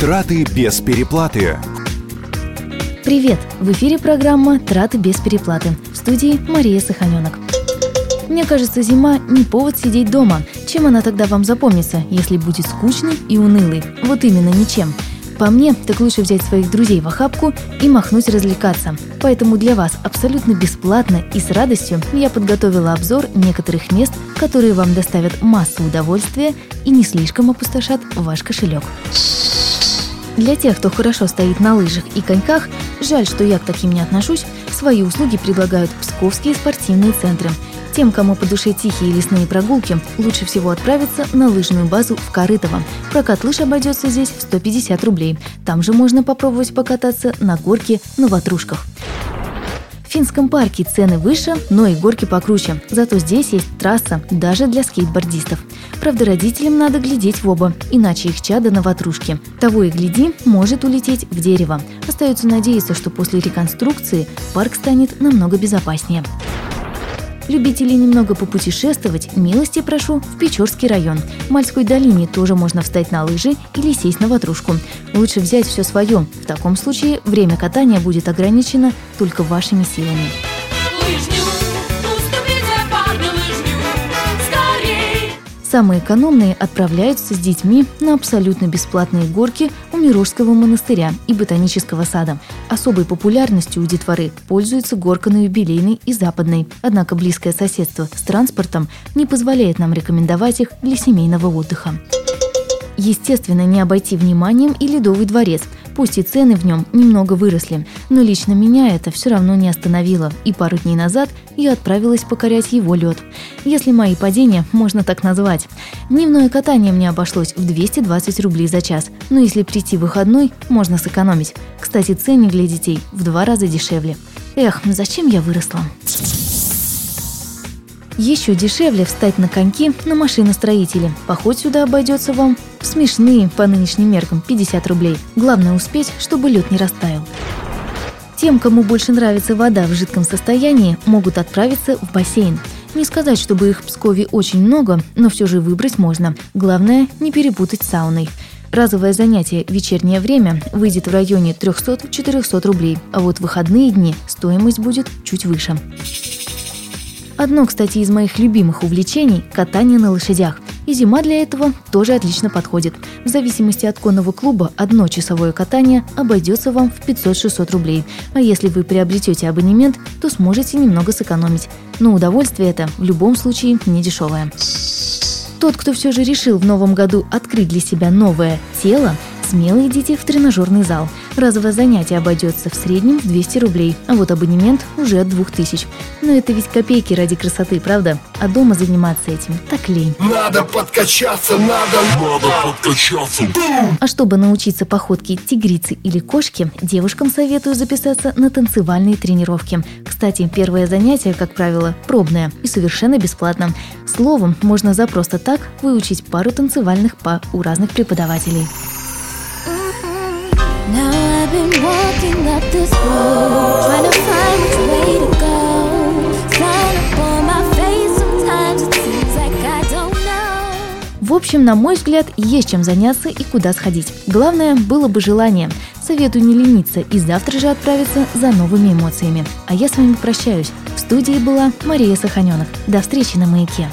Траты без переплаты. Привет! В эфире программа «Траты без переплаты». В студии Мария Саханенок. Мне кажется, зима не повод сидеть дома. Чем она тогда вам запомнится, если будет скучной и унылой? Вот именно ничем. По мне, так лучше взять своих друзей в охапку и махнуть развлекаться. Поэтому для вас абсолютно бесплатно и с радостью я подготовила обзор некоторых мест, которые вам доставят массу удовольствия и не слишком опустошат ваш кошелек. Для тех, кто хорошо стоит на лыжах и коньках, жаль, что я к таким не отношусь, свои услуги предлагают псковские спортивные центры. Тем, кому по душе тихие лесные прогулки, лучше всего отправиться на лыжную базу в Корытово. Прокат лыж обойдется здесь в 150 рублей. Там же можно попробовать покататься на горке на ватрушках. В финском парке цены выше, но и горки покруче. Зато здесь есть трасса даже для скейтбордистов. Правда, родителям надо глядеть в оба, иначе их чадо на ватрушке. Того и гляди, может улететь в дерево. Остается надеяться, что после реконструкции парк станет намного безопаснее. Любителей немного попутешествовать, милости прошу в Печорский район. В Мальской долине тоже можно встать на лыжи или сесть на ватрушку. Лучше взять все свое. В таком случае время катания будет ограничено только вашими силами. Самые экономные отправляются с детьми на абсолютно бесплатные горки у Мирожского монастыря и Ботанического сада. Особой популярностью у детворы пользуется горка на юбилейной и западной. Однако близкое соседство с транспортом не позволяет нам рекомендовать их для семейного отдыха. Естественно, не обойти вниманием и Ледовый дворец – Пусть и цены в нем немного выросли, но лично меня это все равно не остановило, и пару дней назад я отправилась покорять его лед. Если мои падения можно так назвать. Дневное катание мне обошлось в 220 рублей за час, но если прийти в выходной, можно сэкономить. Кстати, ценник для детей в два раза дешевле. Эх, зачем я выросла? Еще дешевле встать на коньки на машиностроителе. Поход сюда обойдется вам в смешные по нынешним меркам 50 рублей. Главное успеть, чтобы лед не растаял. Тем, кому больше нравится вода в жидком состоянии, могут отправиться в бассейн. Не сказать, чтобы их в Пскове очень много, но все же выбрать можно. Главное, не перепутать с сауной. Разовое занятие вечернее время выйдет в районе 300-400 рублей, а вот в выходные дни стоимость будет чуть выше. Одно, кстати, из моих любимых увлечений – катание на лошадях. И зима для этого тоже отлично подходит. В зависимости от конного клуба одно часовое катание обойдется вам в 500-600 рублей. А если вы приобретете абонемент, то сможете немного сэкономить. Но удовольствие это в любом случае не дешевое. Тот, кто все же решил в новом году открыть для себя новое тело, смело идите в тренажерный зал. Разовое занятие обойдется в среднем в 200 рублей, а вот абонемент уже от 2000. Но это ведь копейки ради красоты, правда? А дома заниматься этим так лень. Надо подкачаться, надо, надо подкачаться. А чтобы научиться походке тигрицы или кошки, девушкам советую записаться на танцевальные тренировки. Кстати, первое занятие, как правило, пробное и совершенно бесплатно. Словом, можно за просто так выучить пару танцевальных па у разных преподавателей. В общем, на мой взгляд, есть чем заняться и куда сходить. Главное, было бы желание. Советую не лениться и завтра же отправиться за новыми эмоциями. А я с вами прощаюсь. В студии была Мария Саханенок. До встречи на «Маяке».